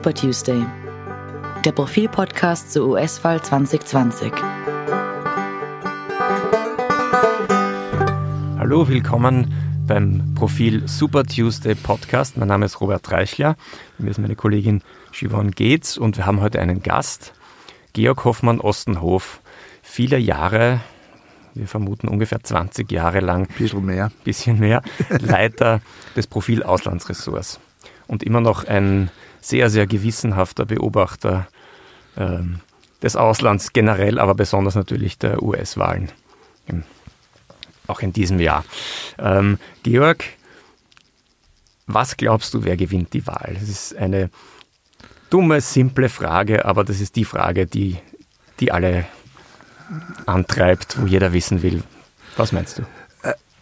Super Tuesday, der Profil-Podcast zur US-Wahl 2020. Hallo, willkommen beim Profil Super Tuesday Podcast. Mein Name ist Robert Reichler, mir ist meine Kollegin Siobhan Geetz und wir haben heute einen Gast, Georg Hoffmann Ostenhof. Viele Jahre wir vermuten ungefähr 20 Jahre lang. Bisschen mehr. Bisschen mehr. Leiter des Profil Auslandsressorts. Und immer noch ein sehr, sehr gewissenhafter Beobachter ähm, des Auslands generell, aber besonders natürlich der US-Wahlen. Auch in diesem Jahr. Ähm, Georg, was glaubst du, wer gewinnt die Wahl? Das ist eine dumme, simple Frage, aber das ist die Frage, die, die alle antreibt, wo jeder wissen will. Was meinst du?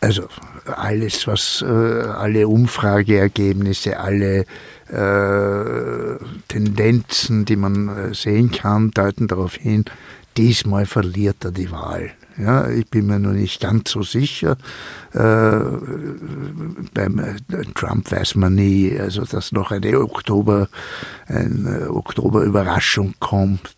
Also alles, was äh, alle Umfrageergebnisse, alle äh, Tendenzen, die man äh, sehen kann, deuten darauf hin, diesmal verliert er die Wahl. Ja, ich bin mir noch nicht ganz so sicher. Äh, beim äh, Trump weiß man nie, also dass noch eine Oktober, eine Oktoberüberraschung kommt.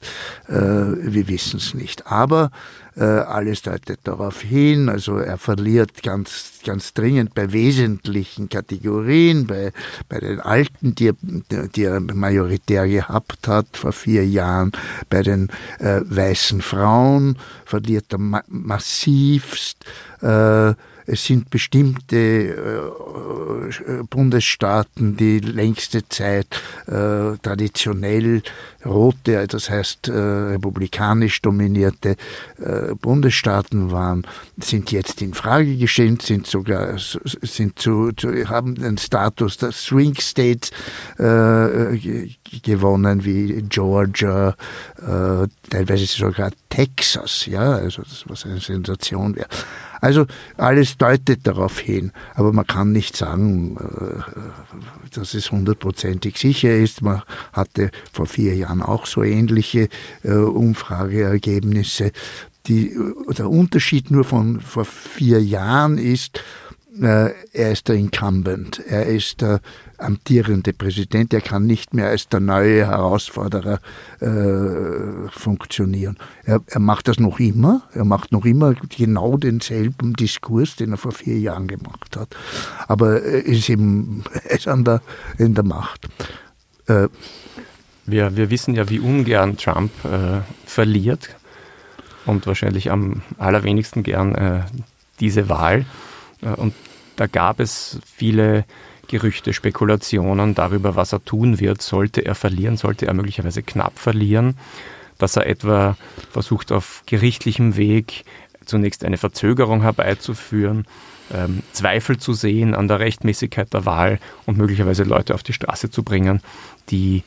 Äh, wir wissen es nicht. Aber äh, alles deutet darauf hin. Also er verliert ganz, ganz dringend bei wesentlichen Kategorien, bei, bei den Alten, die er, die er majoritär gehabt hat vor vier Jahren, bei den äh, weißen Frauen verliert er massivst. Äh, es sind bestimmte äh, Bundesstaaten, die längste Zeit äh, traditionell rote, das heißt äh, republikanisch dominierte äh, Bundesstaaten waren, sind jetzt in Frage gestellt, sind sogar sind zu, zu haben den Status der Swing States äh, gewonnen wie Georgia, äh, teilweise sogar Texas, ja, also das was eine Sensation wäre. Also alles deutet darauf hin, aber man kann nicht sagen, äh, dass es hundertprozentig sicher ist. Man hatte vor vier Jahren auch so ähnliche äh, Umfrageergebnisse. Die, der Unterschied nur von vor vier Jahren ist, äh, er ist der Incumbent, er ist der amtierende Präsident, er kann nicht mehr als der neue Herausforderer äh, funktionieren. Er, er, macht das noch immer, er macht noch immer genau denselben Diskurs, den er vor vier Jahren gemacht hat, aber er ist eben er ist an der, in der Macht. Äh, wir, wir wissen ja, wie ungern Trump äh, verliert und wahrscheinlich am allerwenigsten gern äh, diese Wahl. Äh, und da gab es viele Gerüchte, Spekulationen darüber, was er tun wird. Sollte er verlieren, sollte er möglicherweise knapp verlieren, dass er etwa versucht, auf gerichtlichem Weg zunächst eine Verzögerung herbeizuführen, ähm, Zweifel zu sehen an der Rechtmäßigkeit der Wahl und möglicherweise Leute auf die Straße zu bringen, die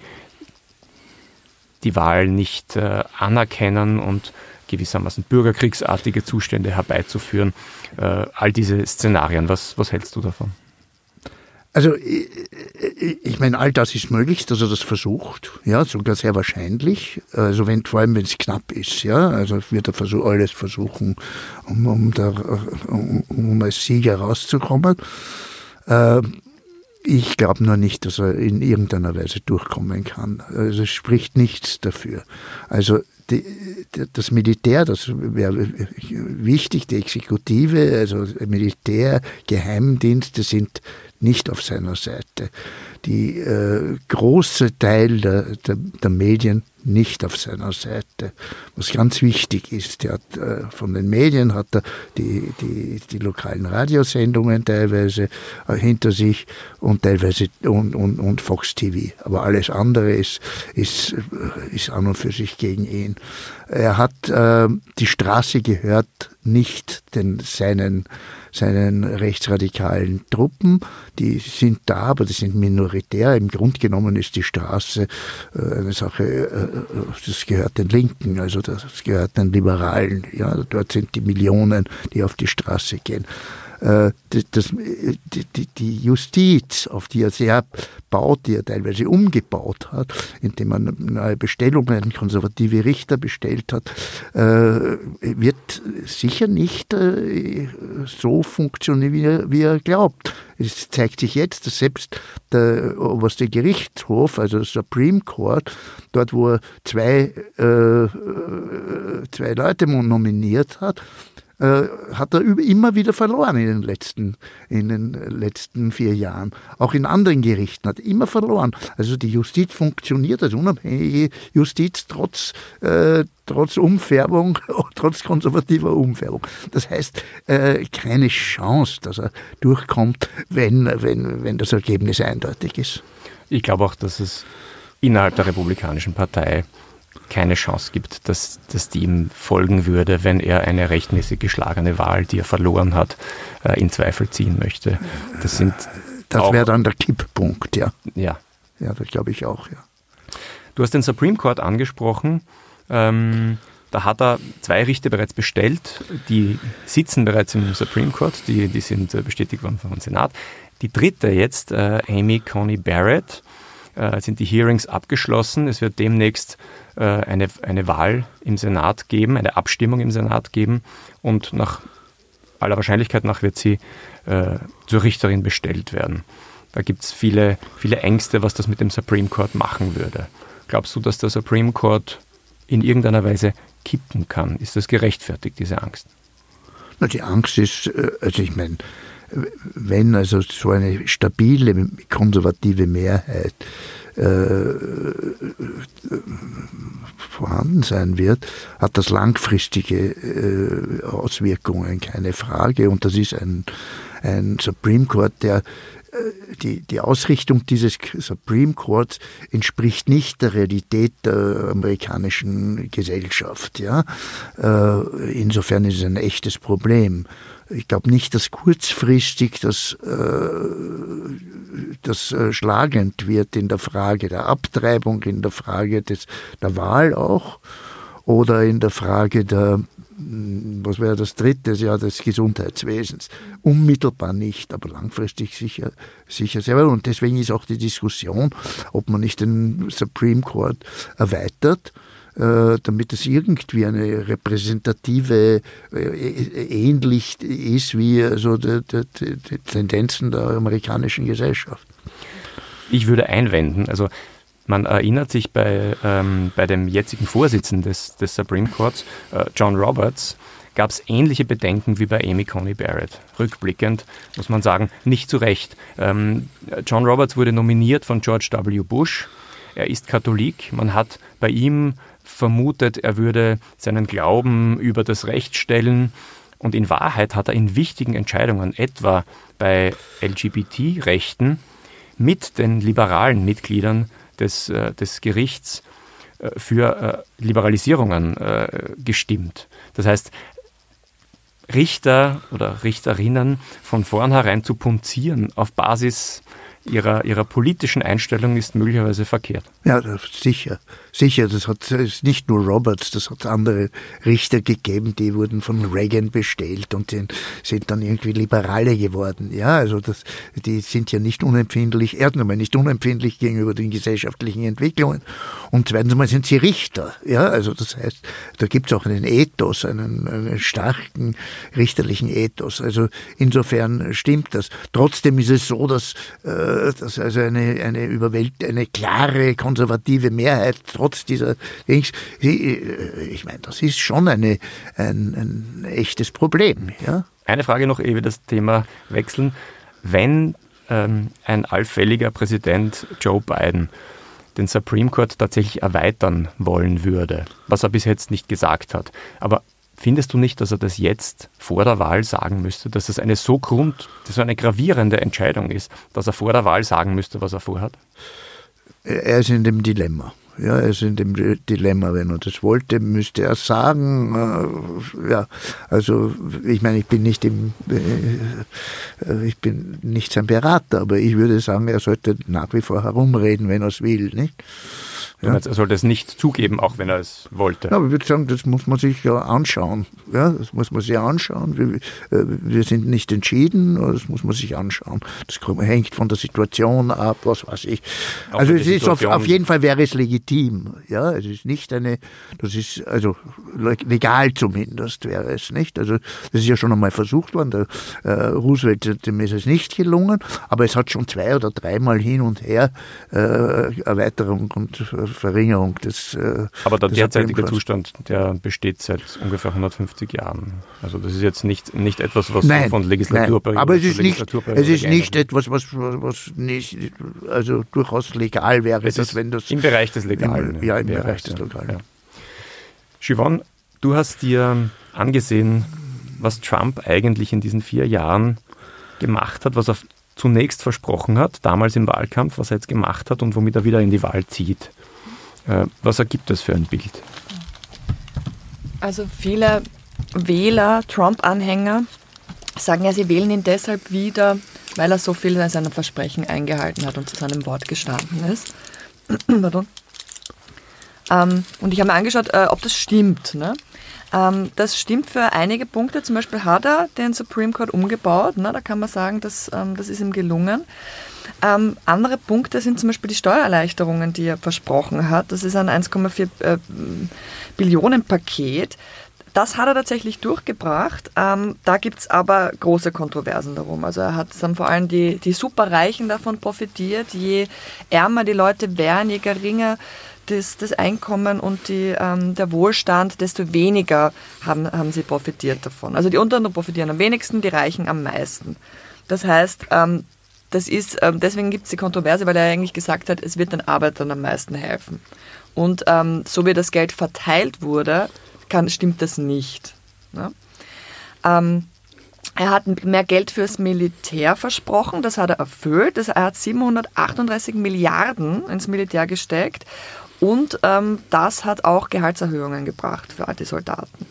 die Wahl nicht äh, anerkennen und gewissermaßen bürgerkriegsartige Zustände herbeizuführen. Äh, all diese Szenarien, was, was hältst du davon? Also ich, meine, all das ist möglich, dass er das versucht, ja, sogar sehr wahrscheinlich. Also wenn vor allem wenn es knapp ist, ja, also wird er versuch, alles versuchen, um, um, da, um, um als Sieger rauszukommen. Äh, ich glaube nur nicht, dass er in irgendeiner Weise durchkommen kann. Also es spricht nichts dafür. Also die, das Militär, das wäre wichtig, die Exekutive, also Militär, Geheimdienste sind nicht auf seiner Seite. Die äh, große Teil der, der, der, Medien nicht auf seiner Seite. Was ganz wichtig ist, er hat, äh, von den Medien hat er die, die, die lokalen Radiosendungen teilweise äh, hinter sich und teilweise und, und, und Fox TV. Aber alles andere ist, ist, äh, ist an und für sich gegen ihn. Er hat äh, die Straße gehört nicht den seinen seinen rechtsradikalen Truppen. Die sind da, aber die sind minoritär. Im Grunde genommen ist die Straße äh, eine Sache, äh, das gehört den Linken, also das gehört den Liberalen. Ja, dort sind die Millionen, die auf die Straße gehen. Äh, das, die, die, Justiz, auf die er sehr baut, die er teilweise umgebaut hat, indem er neue Bestellungen, konservative Richter bestellt hat, äh, wird sicher nicht äh, so funktionieren, wie er, wie er glaubt. es zeigt sich jetzt, dass selbst der oberste Gerichtshof, also der Supreme Court, dort wo er zwei, äh, zwei Leute nominiert hat, äh, hat er immer wieder verloren in den, letzten, in den letzten vier Jahren. Auch in anderen Gerichten hat er immer verloren. Also die Justiz funktioniert als unabhängige Justiz trotz, äh, trotz Umfärbung, trotz konservativer Umfärbung. Das heißt, äh, keine Chance, dass er durchkommt, wenn, wenn, wenn das Ergebnis eindeutig ist. Ich glaube auch, dass es innerhalb der Republikanischen Partei keine Chance gibt, dass, dass die ihm folgen würde, wenn er eine rechtmäßig geschlagene Wahl, die er verloren hat, äh, in Zweifel ziehen möchte. Das sind das wäre dann der Kipppunkt, ja. Ja. Ja, das glaube ich auch, ja. Du hast den Supreme Court angesprochen. Ähm, da hat er zwei Richter bereits bestellt. Die sitzen bereits im Supreme Court, die, die sind äh, bestätigt worden vom Senat. Die dritte jetzt, äh, Amy Coney Barrett, äh, sind die Hearings abgeschlossen. Es wird demnächst äh, eine, eine Wahl im Senat geben, eine Abstimmung im Senat geben und nach aller Wahrscheinlichkeit nach wird sie äh, zur Richterin bestellt werden. Da gibt es viele, viele Ängste, was das mit dem Supreme Court machen würde. Glaubst du, dass der Supreme Court in irgendeiner Weise kippen kann? Ist das gerechtfertigt, diese Angst? Na, die Angst ist, äh, also ich meine, wenn also so eine stabile konservative Mehrheit äh, vorhanden sein wird, hat das langfristige äh, Auswirkungen, keine Frage. Und das ist ein, ein Supreme Court, der die, die Ausrichtung dieses Supreme Courts entspricht nicht der Realität der amerikanischen Gesellschaft. Ja? Äh, insofern ist es ein echtes Problem ich glaube nicht, dass kurzfristig das, äh, das äh, schlagend wird in der Frage der Abtreibung, in der Frage des, der Wahl auch oder in der Frage der, was wäre das dritte, ja, des Gesundheitswesens. Unmittelbar nicht, aber langfristig sicher, sicher sehr wohl. Und deswegen ist auch die Diskussion, ob man nicht den Supreme Court erweitert äh, damit es irgendwie eine repräsentative, äh, ähnlich ist wie also die, die, die Tendenzen der amerikanischen Gesellschaft. Ich würde einwenden, also man erinnert sich bei, ähm, bei dem jetzigen Vorsitzenden des, des Supreme Courts, äh, John Roberts, gab es ähnliche Bedenken wie bei Amy Coney Barrett. Rückblickend muss man sagen, nicht zu Recht. Ähm, John Roberts wurde nominiert von George W. Bush. Er ist Katholik. Man hat bei ihm vermutet, er würde seinen Glauben über das Recht stellen. Und in Wahrheit hat er in wichtigen Entscheidungen, etwa bei LGBT-Rechten, mit den liberalen Mitgliedern des, äh, des Gerichts äh, für äh, Liberalisierungen gestimmt. Das heißt, Richter oder Richterinnen von vornherein zu punzieren auf Basis ihrer, ihrer politischen Einstellung ist möglicherweise verkehrt. Ja, sicher. Sicher, das hat ist nicht nur Roberts, das hat andere Richter gegeben, die wurden von Reagan bestellt und sind, dann irgendwie Liberale geworden. Ja, also das, die sind ja nicht unempfindlich, erstens einmal nicht unempfindlich gegenüber den gesellschaftlichen Entwicklungen und zweitens einmal sind sie Richter. Ja, also das heißt, da gibt es auch einen Ethos, einen, einen starken richterlichen Ethos. Also insofern stimmt das. Trotzdem ist es so, dass, äh, dass also eine, eine überwält, eine klare konservative Mehrheit trotz dieser Dings, äh, ich meine, das ist schon eine, ein, ein echtes Problem. Ja? Eine Frage noch, ehe wir das Thema wechseln. Wenn ähm, ein allfälliger Präsident Joe Biden den Supreme Court tatsächlich erweitern wollen würde, was er bis jetzt nicht gesagt hat, aber Findest du nicht, dass er das jetzt vor der Wahl sagen müsste, dass es eine so grund, so eine gravierende Entscheidung ist, dass er vor der Wahl sagen müsste, was er vorhat? Er ist in dem Dilemma. Ja, er ist in dem Dilemma, wenn er das wollte, müsste er sagen. Äh, ja, also ich meine, ich bin nicht im, äh, ich bin nicht sein Berater, aber ich würde sagen, er sollte nach wie vor herumreden, wenn er es will, nicht? Ja. Er sollte es nicht zugeben, auch wenn er es wollte. Ja, aber ich würde sagen, das muss man sich ja anschauen. Ja, das muss man sich anschauen. Wir, äh, wir sind nicht entschieden, das muss man sich anschauen. Das hängt von der Situation ab, was weiß ich. Auch also es ist auf, auf, jeden Fall wäre es legitim. Ja, es ist nicht eine, das ist also legal zumindest wäre es nicht. Also das ist ja schon einmal versucht worden. Der äh, Roosevelt dem ist es nicht gelungen, aber es hat schon zwei oder dreimal hin und her äh, Erweiterung und äh, Verringerung des. Äh, Aber der derzeitige Zustand, der besteht seit ungefähr 150 Jahren. Also das ist jetzt nicht, nicht etwas, was nein, von Legislaturperiode Aber es ist nicht, es ist nicht etwas, was, was nicht, also durchaus legal wäre. Es ist wenn das Im Bereich des Legalen. Im, ja, im Bereich, Bereich des Legalen. Ja. Siobhan, du hast dir angesehen, was Trump eigentlich in diesen vier Jahren gemacht hat, was er zunächst versprochen hat, damals im Wahlkampf, was er jetzt gemacht hat und womit er wieder in die Wahl zieht. Äh, was ergibt das für ein Bild? Also viele Wähler, Trump-Anhänger, sagen ja, sie wählen ihn deshalb wieder, weil er so viel seiner Versprechen eingehalten hat und zu seinem Wort gestanden ist. Ähm, und ich habe mir angeschaut, äh, ob das stimmt. Ne? Ähm, das stimmt für einige Punkte. Zum Beispiel hat er den Supreme Court umgebaut. Ne? Da kann man sagen, dass, ähm, das ist ihm gelungen. Ähm, andere Punkte sind zum Beispiel die Steuererleichterungen, die er versprochen hat. Das ist ein 1,4 äh, Billionen Paket. Das hat er tatsächlich durchgebracht. Ähm, da gibt es aber große Kontroversen darum. Also er hat dann vor allem die, die Superreichen davon profitiert. Je ärmer die Leute wären, je geringer das, das Einkommen und die, ähm, der Wohlstand, desto weniger haben, haben sie profitiert davon. Also die Unteren profitieren am wenigsten, die Reichen am meisten. Das heißt, ähm, das ist, ähm, deswegen gibt es die Kontroverse, weil er eigentlich gesagt hat, es wird den Arbeitern am meisten helfen. Und ähm, so wie das Geld verteilt wurde, kann, stimmt das nicht. Ne? Ähm, er hat mehr Geld fürs Militär versprochen, das hat er erfüllt. er hat 738 Milliarden ins Militär gesteckt und ähm, das hat auch Gehaltserhöhungen gebracht für all die Soldaten.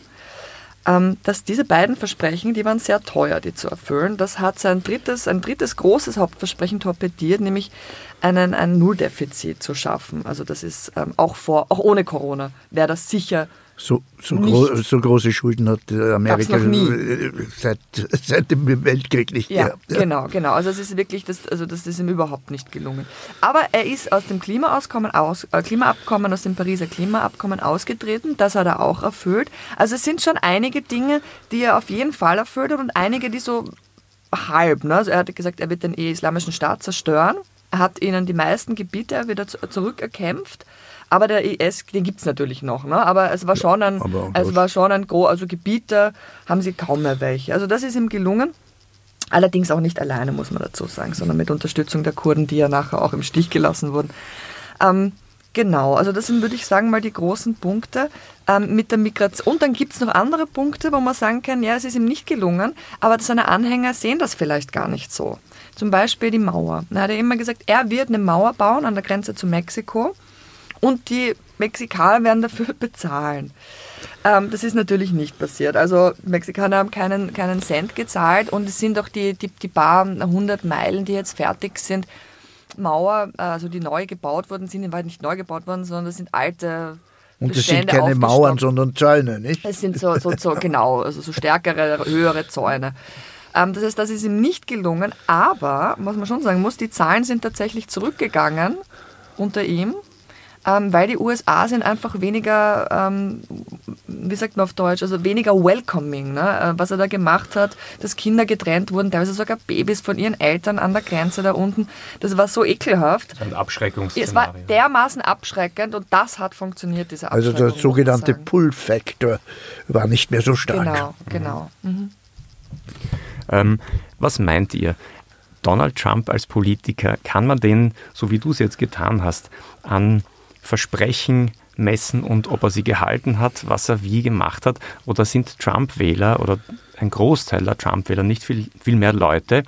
Ähm, dass diese beiden Versprechen, die waren sehr teuer, die zu erfüllen. Das hat sein drittes, ein drittes großes Hauptversprechen torpediert, nämlich einen, ein Nulldefizit zu schaffen. Also das ist ähm, auch vor, auch ohne Corona, wäre das sicher so, so, gro so, große Schulden hat Amerika seit, seit dem Weltkrieg nicht ja, gehabt. Ja. Genau, genau. Also es ist wirklich, das, also das ist ihm überhaupt nicht gelungen. Aber er ist aus dem Klimaabkommen aus, äh, Klimaabkommen, aus dem Pariser Klimaabkommen ausgetreten. Das hat er auch erfüllt. Also es sind schon einige Dinge, die er auf jeden Fall erfüllt hat und einige, die so halb. Ne? Also er hat gesagt, er wird den islamischen Staat zerstören. Er hat ihnen die meisten Gebiete wieder zurückerkämpft. Aber der IS, den gibt es natürlich noch, ne? aber es war schon ein, ja, es war schon ein groß, also Gebiete haben sie kaum mehr welche. Also das ist ihm gelungen. Allerdings auch nicht alleine, muss man dazu sagen, sondern mit Unterstützung der Kurden, die ja nachher auch im Stich gelassen wurden. Ähm, genau, also das sind, würde ich sagen, mal die großen Punkte ähm, mit der Migration. Und dann gibt es noch andere Punkte, wo man sagen kann, ja, es ist ihm nicht gelungen, aber seine Anhänger sehen das vielleicht gar nicht so. Zum Beispiel die Mauer. Er hat ja immer gesagt, er wird eine Mauer bauen an der Grenze zu Mexiko und die Mexikaner werden dafür bezahlen. Ähm, das ist natürlich nicht passiert. Also Mexikaner haben keinen, keinen Cent gezahlt und es sind auch die, die, die paar hundert Meilen, die jetzt fertig sind, Mauer, also die neu gebaut worden sind, die waren nicht neu gebaut worden, sondern das sind alte und das sind keine Mauern, sondern Zäune, nicht? Es sind so, so, so genau, also so stärkere, höhere Zäune. Ähm, das heißt, das ist ihm nicht gelungen, aber, was man schon sagen muss, die Zahlen sind tatsächlich zurückgegangen unter ihm ähm, weil die USA sind einfach weniger, ähm, wie sagt man auf Deutsch, also weniger welcoming. Ne? Äh, was er da gemacht hat, dass Kinder getrennt wurden, teilweise sogar Babys von ihren Eltern an der Grenze da unten. Das war so ekelhaft. Ein Abschreckungsszenario. Es war dermaßen abschreckend und das hat funktioniert, diese Abschreckung. Also der sogenannte Pull-Factor war nicht mehr so stark. Genau, genau. Mhm. Ähm, was meint ihr? Donald Trump als Politiker, kann man den, so wie du es jetzt getan hast, an Versprechen messen und ob er sie gehalten hat, was er wie gemacht hat? Oder sind Trump-Wähler oder ein Großteil der Trump-Wähler nicht viel, viel mehr Leute,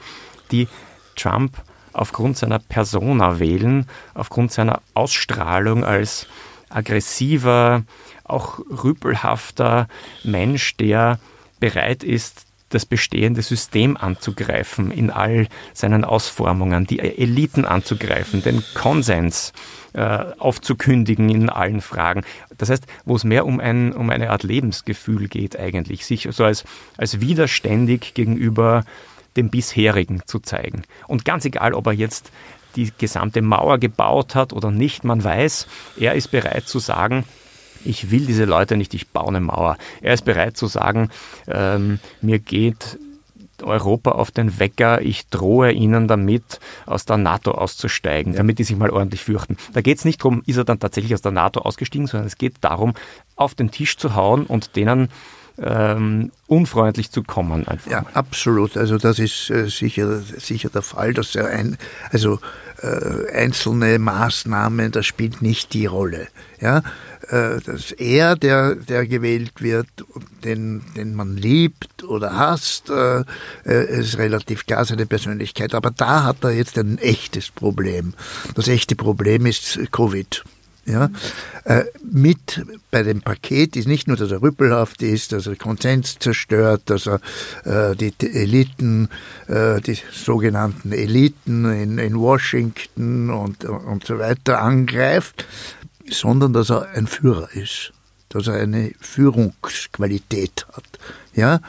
die Trump aufgrund seiner Persona wählen, aufgrund seiner Ausstrahlung als aggressiver, auch rüpelhafter Mensch, der bereit ist, das bestehende System anzugreifen in all seinen Ausformungen, die Eliten anzugreifen, den Konsens äh, aufzukündigen in allen Fragen. Das heißt, wo es mehr um, ein, um eine Art Lebensgefühl geht eigentlich, sich so als, als widerständig gegenüber dem bisherigen zu zeigen. Und ganz egal, ob er jetzt die gesamte Mauer gebaut hat oder nicht, man weiß, er ist bereit zu sagen, ich will diese Leute nicht, ich baue eine Mauer. Er ist bereit zu sagen, ähm, mir geht Europa auf den Wecker, ich drohe ihnen damit, aus der NATO auszusteigen, ja. damit die sich mal ordentlich fürchten. Da geht es nicht darum, ist er dann tatsächlich aus der NATO ausgestiegen, sondern es geht darum, auf den Tisch zu hauen und denen ähm, unfreundlich zu kommen. Einfach. Ja, absolut. Also das ist äh, sicher, sicher der Fall, dass er ein, also äh, einzelne Maßnahmen, das spielt nicht die Rolle. Ja, äh, dass er, der, der gewählt wird, den, den man liebt oder hasst, äh, äh, ist relativ klar seine Persönlichkeit. Aber da hat er jetzt ein echtes Problem. Das echte Problem ist Covid. Ja, äh, mit bei dem Paket ist nicht nur, dass er rüppelhaft ist, dass er Konsens zerstört, dass er äh, die, Eliten, äh, die sogenannten Eliten in, in Washington und, und so weiter angreift, sondern dass er ein Führer ist, dass er eine Führungsqualität hat. Ja,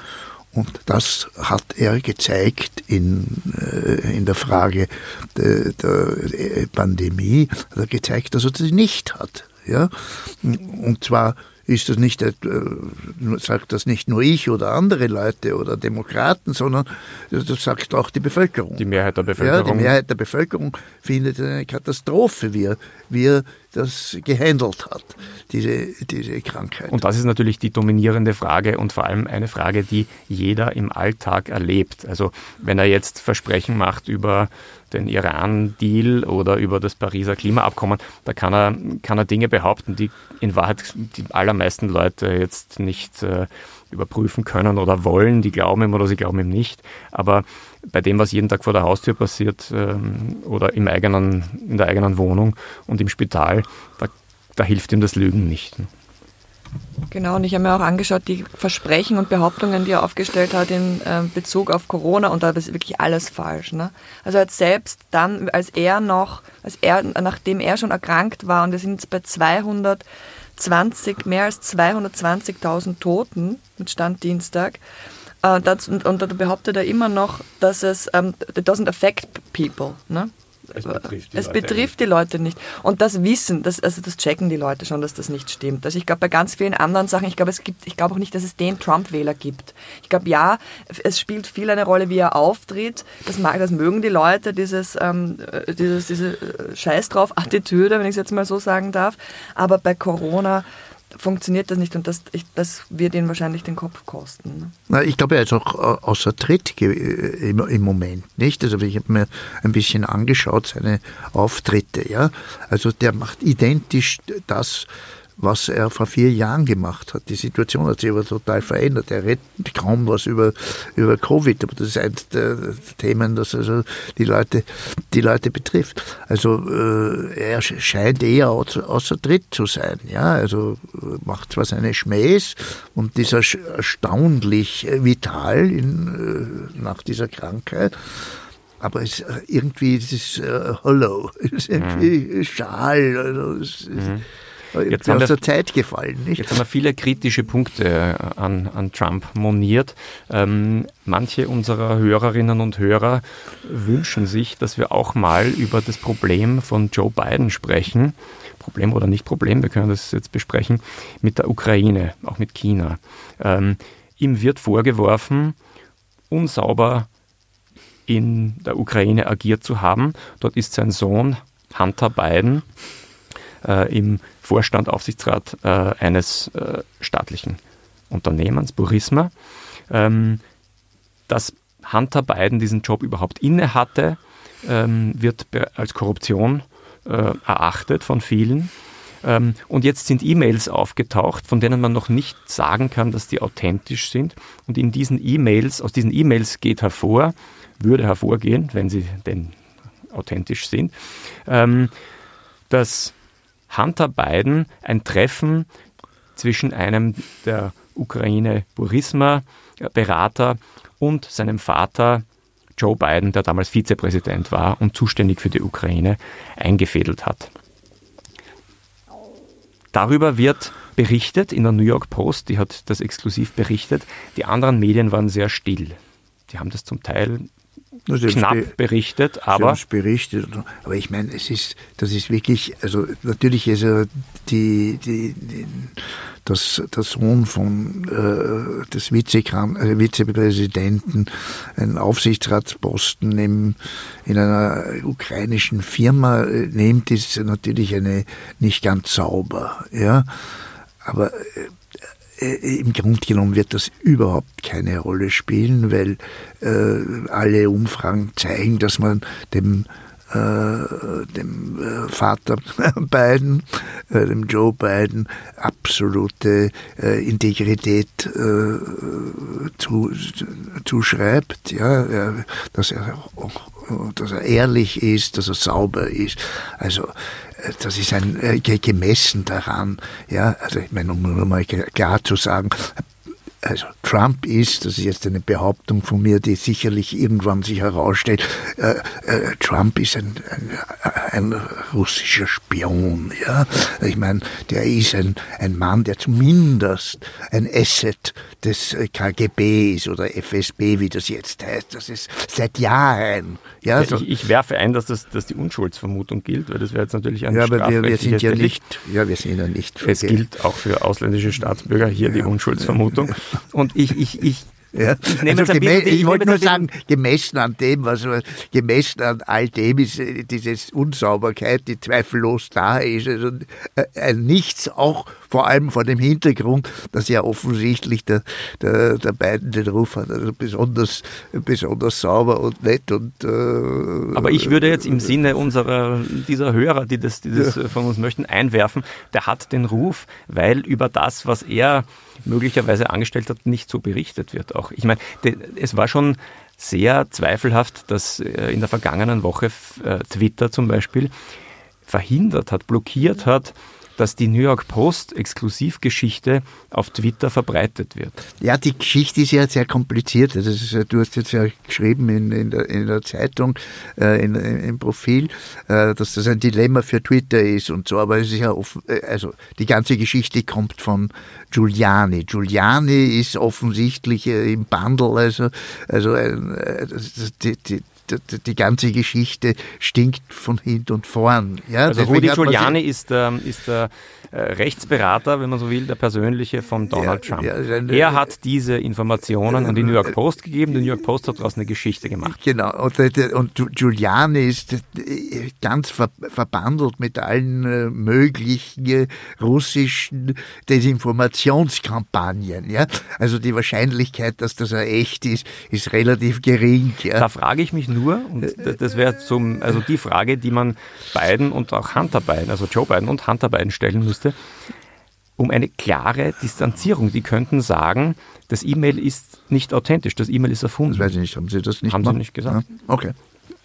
und das hat er gezeigt in, äh, in der Frage der, der Pandemie, hat er gezeigt, dass er das nicht hat. Ja? Und zwar ist das nicht, äh, sagt das nicht nur ich oder andere Leute oder Demokraten, sondern das sagt auch die Bevölkerung. Die Mehrheit der Bevölkerung. Ja, die Mehrheit der Bevölkerung findet eine Katastrophe, wie er, wie er das gehandelt hat, diese, diese Krankheit. Und das ist natürlich die dominierende Frage und vor allem eine Frage, die jeder im Alltag erlebt. Also wenn er jetzt Versprechen macht über den Iran-Deal oder über das Pariser Klimaabkommen, da kann er, kann er Dinge behaupten, die in Wahrheit die allermeisten Leute jetzt nicht äh, überprüfen können oder wollen. Die glauben ihm oder sie glauben ihm nicht. Aber bei dem, was jeden Tag vor der Haustür passiert ähm, oder im eigenen, in der eigenen Wohnung und im Spital, da, da hilft ihm das Lügen nicht. Genau, und ich habe mir auch angeschaut, die Versprechen und Behauptungen, die er aufgestellt hat in äh, Bezug auf Corona, und da ist wirklich alles falsch. Ne? Also hat selbst dann, als er noch, als er, nachdem er schon erkrankt war, und wir sind jetzt bei 220, mehr als 220.000 Toten mit Stand Dienstag, äh, das, und, und da behauptet er immer noch, dass es um, ähm, it doesn't affect people. Ne? Es betrifft, die, es Leute betrifft die Leute nicht. Und das Wissen, das, also das checken die Leute schon, dass das nicht stimmt. Also ich glaube, bei ganz vielen anderen Sachen, ich glaube, es gibt, ich glaube auch nicht, dass es den Trump-Wähler gibt. Ich glaube, ja, es spielt viel eine Rolle, wie er auftritt. Das, mag, das mögen die Leute, dieses, ähm, äh, dieses, diese äh, Scheiß drauf Attitüde, wenn ich es jetzt mal so sagen darf. Aber bei Corona funktioniert das nicht und das, ich, das wird ihnen wahrscheinlich den Kopf kosten. Ne? Ich glaube, er ist auch äh, außer Tritt im, im Moment, nicht? Also ich habe mir ein bisschen angeschaut, seine Auftritte, ja. Also der macht identisch das, was er vor vier Jahren gemacht hat. Die Situation hat sich aber total verändert. Er redet kaum was über, über Covid, aber das ist eines der Themen, das also die Leute, die Leute betrifft. Also äh, er scheint eher außer, außer Tritt zu sein. Ja? Also macht zwar seine Schmähs und ist erstaunlich vital in, äh, nach dieser Krankheit aber es irgendwie es ist äh, hollow, es ist irgendwie mhm. schal. Also es, mhm. Jetzt aus wir, der Zeit gefallen. Nicht? Jetzt haben wir viele kritische Punkte an, an Trump moniert. Ähm, manche unserer Hörerinnen und Hörer wünschen sich, dass wir auch mal über das Problem von Joe Biden sprechen. Problem oder nicht Problem, wir können das jetzt besprechen, mit der Ukraine, auch mit China. Ähm, ihm wird vorgeworfen, unsauber in der Ukraine agiert zu haben. Dort ist sein Sohn Hunter Biden äh, im Vorstand, Aufsichtsrat äh, eines äh, staatlichen Unternehmens, Burisma. Ähm, dass Hunter Biden diesen Job überhaupt inne hatte, ähm, wird als Korruption äh, erachtet von vielen. Ähm, und jetzt sind E-Mails aufgetaucht, von denen man noch nicht sagen kann, dass die authentisch sind. Und in diesen E-Mails, aus diesen E-Mails geht hervor, würde hervorgehen, wenn sie denn authentisch sind, ähm, dass Hunter Biden ein Treffen zwischen einem der Ukraine Burisma Berater und seinem Vater Joe Biden, der damals Vizepräsident war und zuständig für die Ukraine, eingefädelt hat. Darüber wird berichtet in der New York Post, die hat das exklusiv berichtet. Die anderen Medien waren sehr still. Die haben das zum Teil knapp berichtet, aber. berichtet, aber ich meine, es ist, das ist wirklich, also natürlich ist er die, die, die das, der Sohn von äh, des Vizekran äh, Vizepräsidenten einen Aufsichtsratsposten im, in einer ukrainischen Firma äh, nimmt, ist natürlich eine nicht ganz sauber, ja. Aber äh, im Grunde genommen wird das überhaupt keine Rolle spielen, weil äh, alle Umfragen zeigen, dass man dem äh, dem äh, Vater Biden, dem Joe Biden, absolute Integrität zu, zuschreibt, ja, dass er dass er ehrlich ist, dass er sauber ist. Also das ist ein äh, gemessen daran, ja, also ich meine, um nur mal klar zu sagen, also Trump ist, das ist jetzt eine Behauptung von mir, die sicherlich irgendwann sich herausstellt, äh, äh, Trump ist ein, ein, ein, russischer Spion. Ja? Ich meine, der ist ein, ein Mann, der zumindest ein Asset des KGB ist oder FSB, wie das jetzt heißt. Das ist seit Jahren. Ja, so. ich, ich, werfe ein, dass, das, dass die Unschuldsvermutung gilt, weil das wäre jetzt natürlich ein Ja, aber wir, wir sind ja nicht, ja, wir sind ja nicht. Es gilt auch für ausländische Staatsbürger hier ja. die Unschuldsvermutung. Und ich, ich, ich ja. Ich, also bisschen, ich wollte nur sagen, gemessen an dem, was gemessen an all dem ist äh, diese Unsauberkeit, die zweifellos da ist. Also äh, nichts auch vor allem vor dem Hintergrund, dass ja offensichtlich der, der, der beiden den Ruf hat, also besonders, besonders sauber und nett. Und, äh, Aber ich würde jetzt im Sinne unserer, dieser Hörer, die das, die das ja. von uns möchten, einwerfen, der hat den Ruf, weil über das, was er möglicherweise angestellt hat, nicht so berichtet wird. Auch ich meine, es war schon sehr zweifelhaft, dass äh, in der vergangenen Woche äh, Twitter zum Beispiel verhindert hat, blockiert hat, dass die New York Post Exklusivgeschichte auf Twitter verbreitet wird. Ja, die Geschichte ist ja sehr kompliziert. Also du hast jetzt ja geschrieben in, in, der, in der, Zeitung, äh, in, im Profil, äh, dass das ein Dilemma für Twitter ist und so. Aber es ist ja offen, äh, also die ganze Geschichte kommt von Giuliani. Giuliani ist offensichtlich äh, im Bundle, also, also äh, die, die, die, ganze Geschichte stinkt von hinten und vorn. Ja, also Rudi Giuliani ist, ähm, ist der äh, Rechtsberater, wenn man so will, der persönliche von Donald ja, Trump. Ja, er hat diese Informationen an die New York Post gegeben. Die New York Post hat daraus eine Geschichte gemacht. Genau. Und, äh, und Giuliani ist äh, ganz ver verbandelt mit allen möglichen russischen Desinformationskampagnen. Ja? Also die Wahrscheinlichkeit, dass das echt ist, ist relativ gering. Ja? Da frage ich mich nur, und das wäre zum, also die Frage, die man Biden und auch Hunter Biden, also Joe Biden und Hunter Biden stellen müsste müsste, um eine klare Distanzierung. Die könnten sagen, das E-Mail ist nicht authentisch, das E-Mail ist erfunden. Das weiß ich nicht, haben Sie das nicht Haben Sie nicht gesagt. Ja, okay.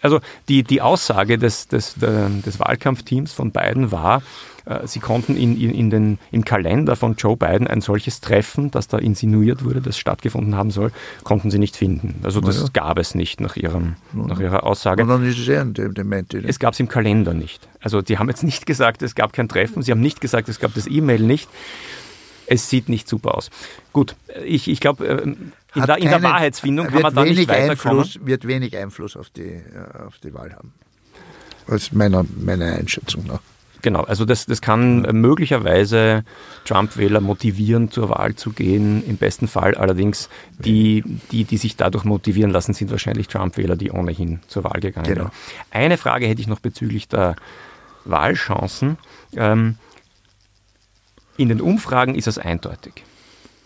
Also die, die Aussage des, des, des Wahlkampfteams von Biden war, äh, sie konnten in, in, in den, im Kalender von Joe Biden ein solches Treffen, das da insinuiert wurde, das stattgefunden haben soll, konnten sie nicht finden. Also das ja. gab es nicht nach, ihrem, nach ihrer Aussage. es gab es im Kalender nicht. Also die haben jetzt nicht gesagt, es gab kein Treffen, sie haben nicht gesagt, es gab das E-Mail nicht. Es sieht nicht super aus. Gut, ich, ich glaube, äh, in, der, in der Wahrheitsfindung kann man da nicht weiterkommen. Einfluss, wird wenig Einfluss auf die, äh, auf die Wahl haben. Aus meiner, meiner Einschätzung nach. Genau, also das, das kann möglicherweise Trump-Wähler motivieren, zur Wahl zu gehen. Im besten Fall allerdings, die, die, die sich dadurch motivieren lassen, sind wahrscheinlich Trump-Wähler, die ohnehin zur Wahl gegangen genau. sind. Eine Frage hätte ich noch bezüglich der Wahlchancen. Ähm, in den Umfragen ist es eindeutig,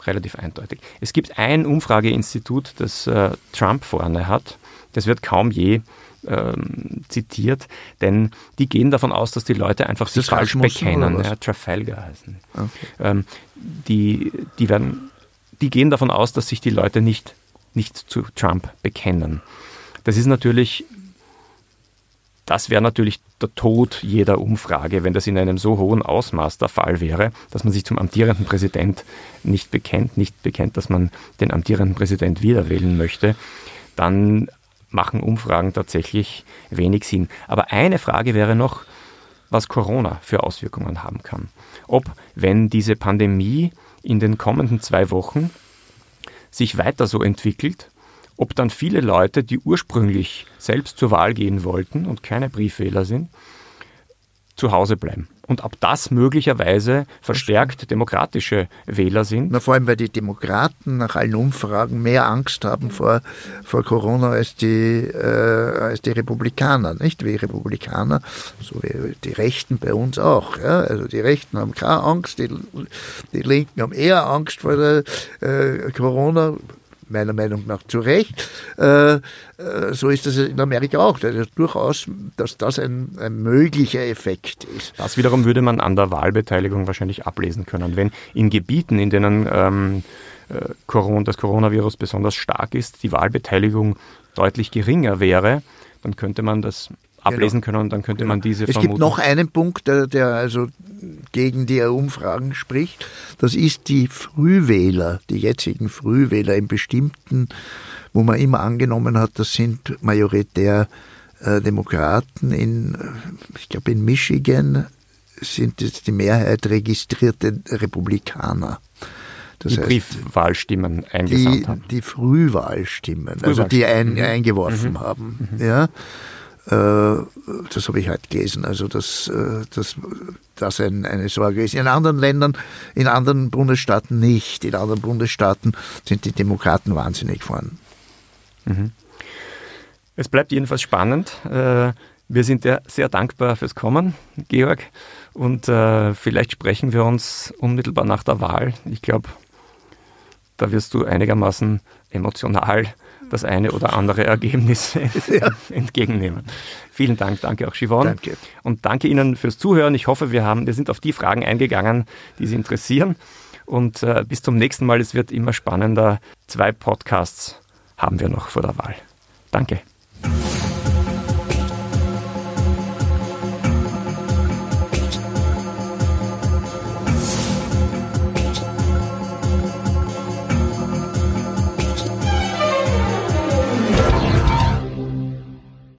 relativ eindeutig. Es gibt ein Umfrageinstitut, das äh, Trump vorne hat. Das wird kaum je ähm, zitiert, denn die gehen davon aus, dass die Leute einfach sich falsch bekennen. Ja, Trafalgar heißen. Okay. Ähm, die, die, werden, die gehen davon aus, dass sich die Leute nicht, nicht zu Trump bekennen. Das ist natürlich das wäre natürlich der Tod jeder Umfrage, wenn das in einem so hohen Ausmaß der Fall wäre, dass man sich zum amtierenden Präsident nicht bekennt, nicht bekennt, dass man den amtierenden Präsident wiederwählen möchte, dann machen Umfragen tatsächlich wenig Sinn. Aber eine Frage wäre noch, was Corona für Auswirkungen haben kann. Ob, wenn diese Pandemie in den kommenden zwei Wochen sich weiter so entwickelt, ob dann viele Leute, die ursprünglich selbst zur Wahl gehen wollten und keine Briefwähler sind, zu Hause bleiben. Und ob das möglicherweise verstärkt demokratische Wähler sind. Na, vor allem, weil die Demokraten nach allen Umfragen mehr Angst haben vor, vor Corona als die, äh, als die Republikaner. Nicht wie Republikaner, so wie die Rechten bei uns auch. Ja? Also die Rechten haben keine Angst, die, die Linken haben eher Angst vor der äh, Corona meiner Meinung nach zu Recht. Äh, äh, so ist das in Amerika auch. Das ist durchaus, dass das ein, ein, möglicher Effekt ist. Das wiederum würde man an der Wahlbeteiligung wahrscheinlich ablesen können. Wenn in Gebieten, in denen ähm, äh, das Coronavirus besonders stark ist, die Wahlbeteiligung deutlich geringer wäre, dann könnte man das ablesen genau. können und dann könnte genau. man diese Es vermuten. gibt noch einen Punkt, der, der also gegen die Umfragen spricht. Das ist die Frühwähler, die jetzigen Frühwähler in bestimmten, wo man immer angenommen hat, das sind majoritär äh, Demokraten. In, äh, ich glaube, in Michigan sind jetzt die Mehrheit registrierte Republikaner. Das die heißt, Briefwahlstimmen eingesandt die, haben. Die Frühwahlstimmen, also die ein, mhm. eingeworfen mhm. haben. Mhm. Ja. Äh, das habe ich halt gelesen. Also dass äh, das, das ein, eine Sorge ist. In anderen Ländern, in anderen Bundesstaaten nicht. In anderen Bundesstaaten sind die Demokraten wahnsinnig vorn. Mhm. Es bleibt jedenfalls spannend. Äh, wir sind sehr dankbar fürs Kommen, Georg. Und vielleicht sprechen wir uns unmittelbar nach der Wahl. Ich glaube, da wirst du einigermaßen emotional das eine oder andere Ergebnis ja. entgegennehmen. Vielen Dank, danke auch Siobhan. Danke. Und danke Ihnen fürs Zuhören. Ich hoffe, wir, haben, wir sind auf die Fragen eingegangen, die Sie interessieren. Und äh, bis zum nächsten Mal, es wird immer spannender. Zwei Podcasts haben wir noch vor der Wahl. Danke.